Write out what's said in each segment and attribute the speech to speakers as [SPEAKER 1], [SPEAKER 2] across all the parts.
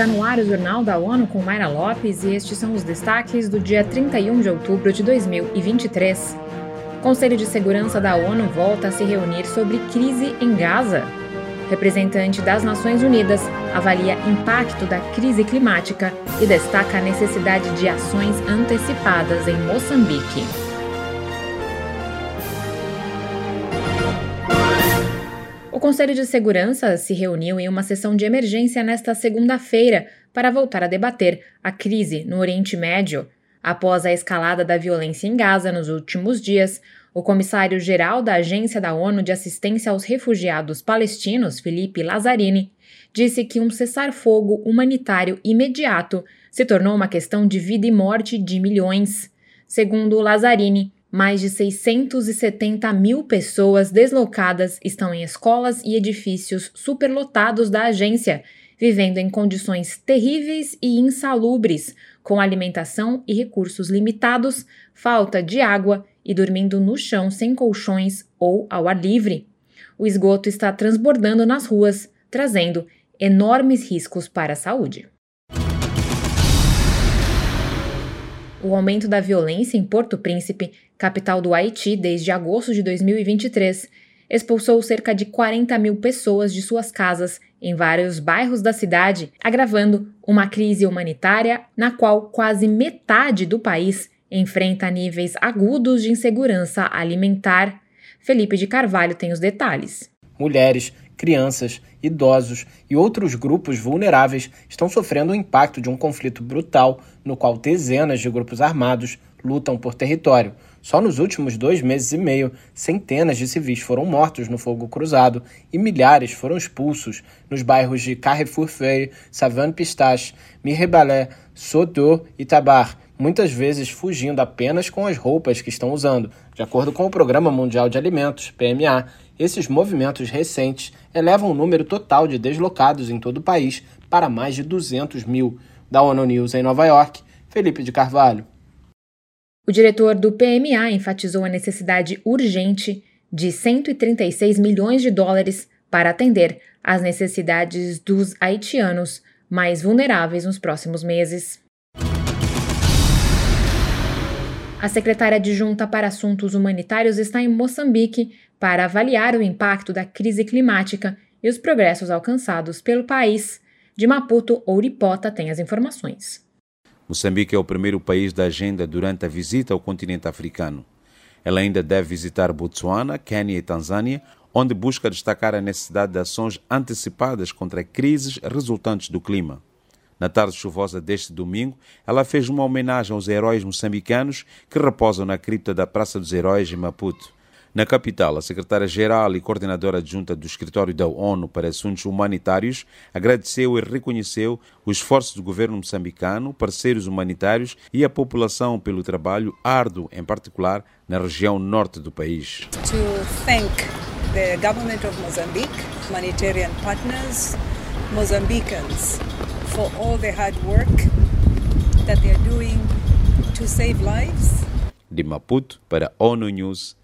[SPEAKER 1] Está no ar o Jornal da ONU com Mayra Lopes e estes são os destaques do dia 31 de outubro de 2023. O Conselho de Segurança da ONU volta a se reunir sobre crise em Gaza. Representante das Nações Unidas avalia impacto da crise climática e destaca a necessidade de ações antecipadas em Moçambique. Conselho de Segurança se reuniu em uma sessão de emergência nesta segunda-feira para voltar a debater a crise no Oriente Médio. Após a escalada da violência em Gaza nos últimos dias, o comissário-geral da Agência da ONU de Assistência aos Refugiados Palestinos, Felipe Lazzarini, disse que um cessar-fogo humanitário imediato se tornou uma questão de vida e morte de milhões. Segundo Lazzarini, mais de 670 mil pessoas deslocadas estão em escolas e edifícios superlotados da agência, vivendo em condições terríveis e insalubres, com alimentação e recursos limitados, falta de água e dormindo no chão sem colchões ou ao ar livre. O esgoto está transbordando nas ruas, trazendo enormes riscos para a saúde. O aumento da violência em Porto Príncipe, capital do Haiti desde agosto de 2023, expulsou cerca de 40 mil pessoas de suas casas em vários bairros da cidade, agravando uma crise humanitária na qual quase metade do país enfrenta níveis agudos de insegurança alimentar. Felipe de Carvalho tem os detalhes.
[SPEAKER 2] Mulheres, crianças, idosos e outros grupos vulneráveis estão sofrendo o impacto de um conflito brutal no qual dezenas de grupos armados lutam por território. Só nos últimos dois meses e meio, centenas de civis foram mortos no fogo cruzado e milhares foram expulsos nos bairros de Carrefour Feuille, Savane Pistache, Mirebalais, Sodor e Tabar, muitas vezes fugindo apenas com as roupas que estão usando. De acordo com o Programa Mundial de Alimentos, PMA, esses movimentos recentes elevam o número total de deslocados em todo o país para mais de 200 mil. Da ONU News em Nova York, Felipe de Carvalho.
[SPEAKER 1] O diretor do PMA enfatizou a necessidade urgente de 136 milhões de dólares para atender às necessidades dos haitianos mais vulneráveis nos próximos meses. A secretária adjunta para Assuntos Humanitários está em Moçambique para avaliar o impacto da crise climática e os progressos alcançados pelo país. De Maputo, Ouripota tem as informações.
[SPEAKER 3] Moçambique é o primeiro país da agenda durante a visita ao continente africano. Ela ainda deve visitar Botsuana, Quênia e Tanzânia, onde busca destacar a necessidade de ações antecipadas contra crises resultantes do clima. Na tarde chuvosa deste domingo, ela fez uma homenagem aos heróis moçambicanos que repousam na cripta da Praça dos Heróis em Maputo. Na capital, a secretária-geral e coordenadora adjunta do Escritório da ONU para Assuntos Humanitários agradeceu e reconheceu o esforço do governo moçambicano, parceiros humanitários e a população pelo trabalho árduo, em particular na região norte do país.
[SPEAKER 4] To thank the government of Mozambique, humanitarian partners, Mozambicans for all the hard work that they are doing to save lives.
[SPEAKER 3] De Maputo para ONU News,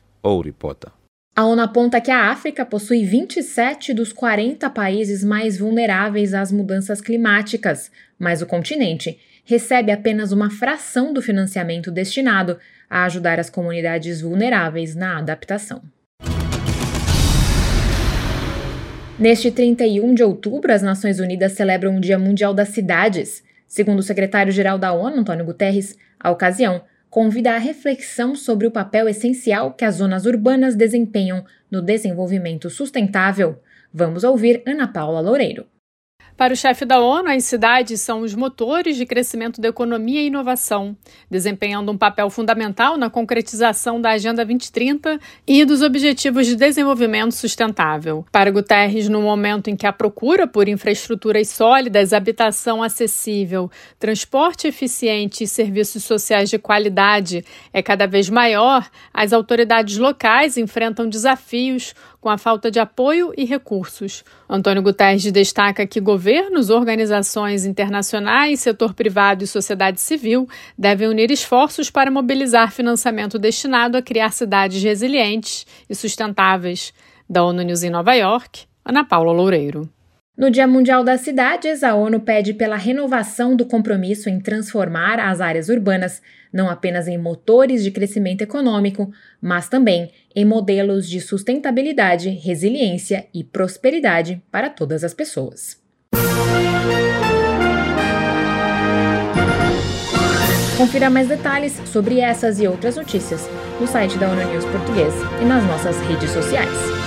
[SPEAKER 1] A ONU aponta que a África possui 27 dos 40 países mais vulneráveis às mudanças climáticas, mas o continente recebe apenas uma fração do financiamento destinado a ajudar as comunidades vulneráveis na adaptação. Neste 31 de outubro, as Nações Unidas celebram o Dia Mundial das Cidades. Segundo o secretário-geral da ONU, Antônio Guterres, a ocasião convida à reflexão sobre o papel essencial que as zonas urbanas desempenham no desenvolvimento sustentável. Vamos ouvir Ana Paula Loureiro.
[SPEAKER 5] Para o chefe da ONU, as cidades são os motores de crescimento da economia e inovação, desempenhando um papel fundamental na concretização da Agenda 2030 e dos Objetivos de Desenvolvimento Sustentável. Para Guterres, no momento em que a procura por infraestruturas sólidas, habitação acessível, transporte eficiente e serviços sociais de qualidade é cada vez maior, as autoridades locais enfrentam desafios com a falta de apoio e recursos. Antônio Guterres destaca que governos, organizações internacionais, setor privado e sociedade civil devem unir esforços para mobilizar financiamento destinado a criar cidades resilientes e sustentáveis. Da ONU News em Nova York, Ana Paula Loureiro.
[SPEAKER 1] No Dia Mundial das Cidades, a ONU pede pela renovação do compromisso em transformar as áreas urbanas não apenas em motores de crescimento econômico, mas também em modelos de sustentabilidade, resiliência e prosperidade para todas as pessoas. Confira mais detalhes sobre essas e outras notícias no site da ONU News Português e nas nossas redes sociais.